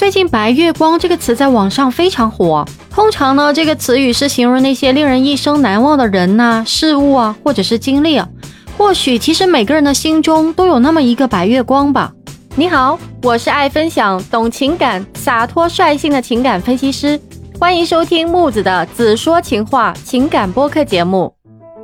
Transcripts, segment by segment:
最近“白月光”这个词在网上非常火。通常呢，这个词语是形容那些令人一生难忘的人呐、事物啊，或者是经历啊。或许其实每个人的心中都有那么一个白月光吧。你好，我是爱分享、懂情感、洒脱率性的情感分析师，欢迎收听木子的《子说情话》情感播客节目。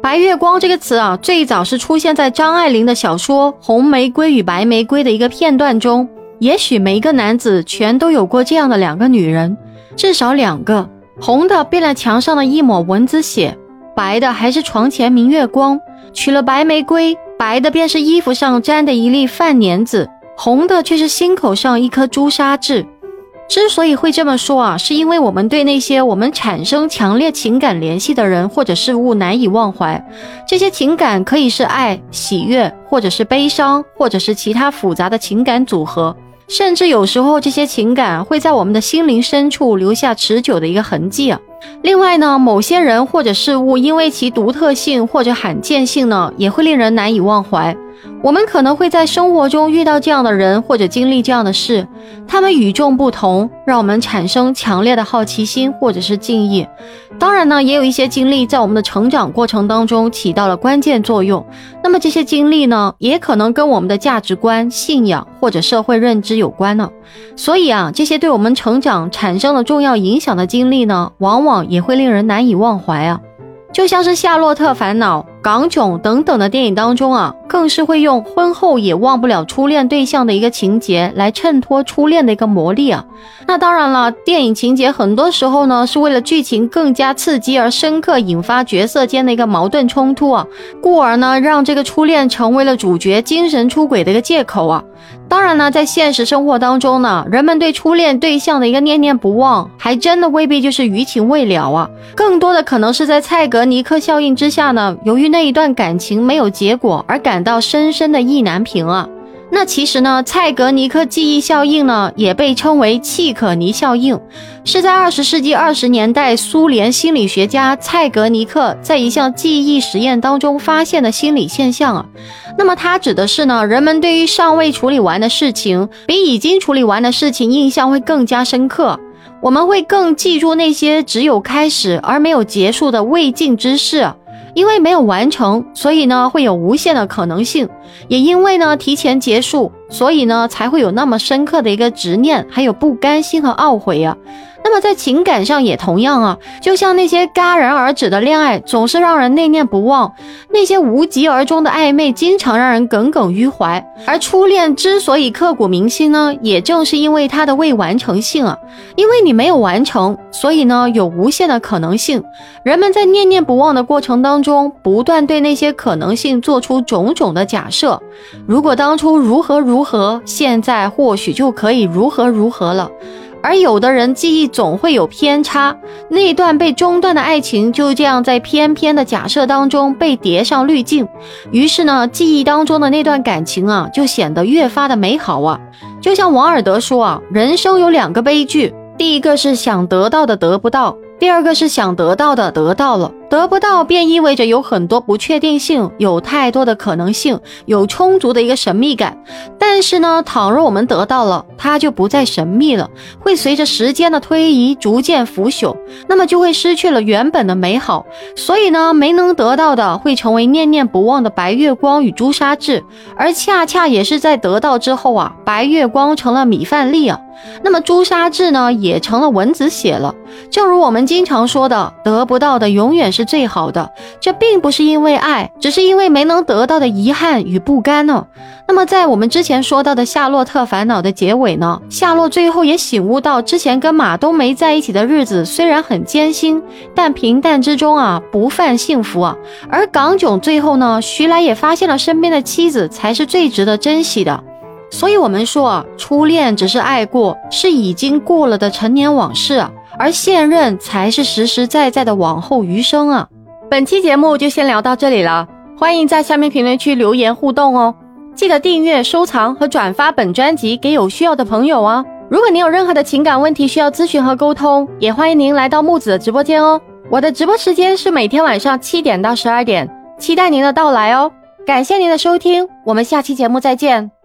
白月光这个词啊，最早是出现在张爱玲的小说《红玫瑰与白玫瑰》的一个片段中。也许每一个男子全都有过这样的两个女人，至少两个。红的变了墙上的一抹蚊子血，白的还是床前明月光。娶了白玫瑰，白的便是衣服上沾的一粒饭粘子，红的却是心口上一颗朱砂痣。之所以会这么说啊，是因为我们对那些我们产生强烈情感联系的人或者事物难以忘怀。这些情感可以是爱、喜悦，或者是悲伤，或者是其他复杂的情感组合。甚至有时候，这些情感会在我们的心灵深处留下持久的一个痕迹啊。另外呢，某些人或者事物因为其独特性或者罕见性呢，也会令人难以忘怀。我们可能会在生活中遇到这样的人，或者经历这样的事，他们与众不同，让我们产生强烈的好奇心或者是敬意。当然呢，也有一些经历在我们的成长过程当中起到了关键作用。那么这些经历呢，也可能跟我们的价值观、信仰或者社会认知有关呢。所以啊，这些对我们成长产生了重要影响的经历呢，往往也会令人难以忘怀啊。就像是《夏洛特烦恼》。港囧等等的电影当中啊，更是会用婚后也忘不了初恋对象的一个情节来衬托初恋的一个魔力啊。那当然了，电影情节很多时候呢是为了剧情更加刺激而深刻，引发角色间的一个矛盾冲突啊，故而呢让这个初恋成为了主角精神出轨的一个借口啊。当然呢，在现实生活当中呢，人们对初恋对象的一个念念不忘，还真的未必就是余情未了啊，更多的可能是在蔡格尼克效应之下呢，由于那一段感情没有结果而感感到深深的意难平啊。那其实呢，蔡格尼克记忆效应呢，也被称为契可尼效应，是在二十世纪二十年代苏联心理学家蔡格尼克在一项记忆实验当中发现的心理现象啊。那么它指的是呢，人们对于尚未处理完的事情，比已经处理完的事情印象会更加深刻。我们会更记住那些只有开始而没有结束的未尽之事。因为没有完成，所以呢会有无限的可能性；也因为呢提前结束，所以呢才会有那么深刻的一个执念，还有不甘心和懊悔啊。那么在情感上也同样啊，就像那些戛然而止的恋爱总是让人念念不忘，那些无疾而终的暧昧经常让人耿耿于怀。而初恋之所以刻骨铭心呢，也正是因为它的未完成性啊，因为你没有完成，所以呢有无限的可能性。人们在念念不忘的过程当中，不断对那些可能性做出种种的假设。如果当初如何如何，现在或许就可以如何如何了。而有的人记忆总会有偏差，那段被中断的爱情就这样在偏偏的假设当中被叠上滤镜，于是呢，记忆当中的那段感情啊，就显得越发的美好啊。就像王尔德说啊，人生有两个悲剧，第一个是想得到的得不到，第二个是想得到的得到了。得不到便意味着有很多不确定性，有太多的可能性，有充足的一个神秘感。但是呢，倘若我们得到了，它就不再神秘了，会随着时间的推移逐渐腐朽，那么就会失去了原本的美好。所以呢，没能得到的会成为念念不忘的白月光与朱砂痣，而恰恰也是在得到之后啊，白月光成了米饭粒啊，那么朱砂痣呢，也成了蚊子血了。正如我们经常说的，得不到的永远是最好的。这并不是因为爱，只是因为没能得到的遗憾与不甘呢。那么，在我们之前说到的《夏洛特烦恼》的结尾呢，夏洛最后也醒悟到，之前跟马冬梅在一起的日子虽然很艰辛，但平淡之中啊，不犯幸福啊。而港囧最后呢，徐来也发现了身边的妻子才是最值得珍惜的。所以，我们说啊，初恋只是爱过，是已经过了的陈年往事。而现任才是实实在在的往后余生啊！本期节目就先聊到这里了，欢迎在下面评论区留言互动哦！记得订阅、收藏和转发本专辑给有需要的朋友啊！如果您有任何的情感问题需要咨询和沟通，也欢迎您来到木子的直播间哦！我的直播时间是每天晚上七点到十二点，期待您的到来哦！感谢您的收听，我们下期节目再见。